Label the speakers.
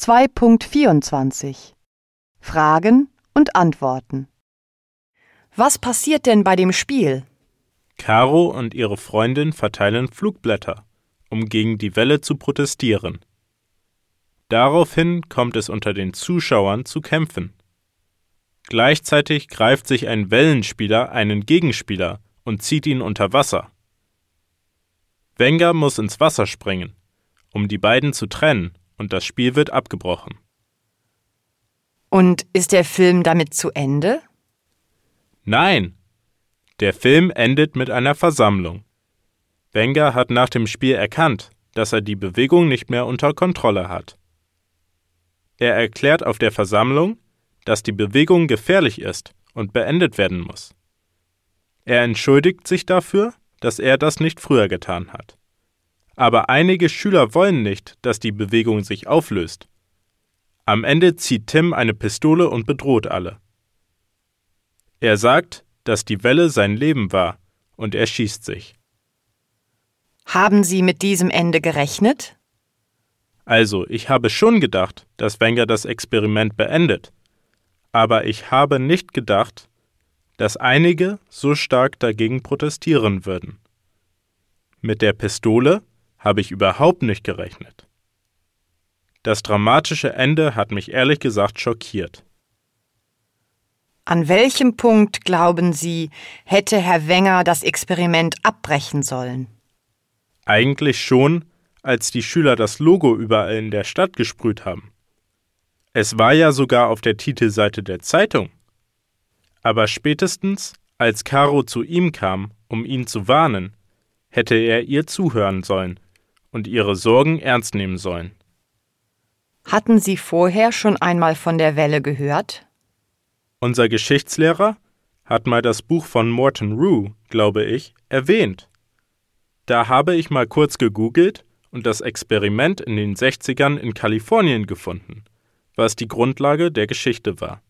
Speaker 1: 2.24 Fragen und Antworten Was passiert denn bei dem Spiel?
Speaker 2: Caro und ihre Freundin verteilen Flugblätter, um gegen die Welle zu protestieren. Daraufhin kommt es unter den Zuschauern zu Kämpfen. Gleichzeitig greift sich ein Wellenspieler einen Gegenspieler und zieht ihn unter Wasser. Wenger muss ins Wasser springen, um die beiden zu trennen, und das Spiel wird abgebrochen.
Speaker 1: Und ist der Film damit zu Ende?
Speaker 2: Nein. Der Film endet mit einer Versammlung. Wenger hat nach dem Spiel erkannt, dass er die Bewegung nicht mehr unter Kontrolle hat. Er erklärt auf der Versammlung, dass die Bewegung gefährlich ist und beendet werden muss. Er entschuldigt sich dafür, dass er das nicht früher getan hat. Aber einige Schüler wollen nicht, dass die Bewegung sich auflöst. Am Ende zieht Tim eine Pistole und bedroht alle. Er sagt, dass die Welle sein Leben war, und er schießt sich.
Speaker 1: Haben Sie mit diesem Ende gerechnet?
Speaker 2: Also, ich habe schon gedacht, dass Wenger das Experiment beendet. Aber ich habe nicht gedacht, dass einige so stark dagegen protestieren würden. Mit der Pistole habe ich überhaupt nicht gerechnet. Das dramatische Ende hat mich ehrlich gesagt schockiert.
Speaker 1: An welchem Punkt, glauben Sie, hätte Herr Wenger das Experiment abbrechen sollen?
Speaker 2: Eigentlich schon, als die Schüler das Logo überall in der Stadt gesprüht haben. Es war ja sogar auf der Titelseite der Zeitung. Aber spätestens, als Caro zu ihm kam, um ihn zu warnen, hätte er ihr zuhören sollen und ihre Sorgen ernst nehmen sollen.
Speaker 1: Hatten Sie vorher schon einmal von der Welle gehört?
Speaker 2: Unser Geschichtslehrer hat mal das Buch von Morton Rue, glaube ich, erwähnt. Da habe ich mal kurz gegoogelt und das Experiment in den 60ern in Kalifornien gefunden, was die Grundlage der Geschichte war.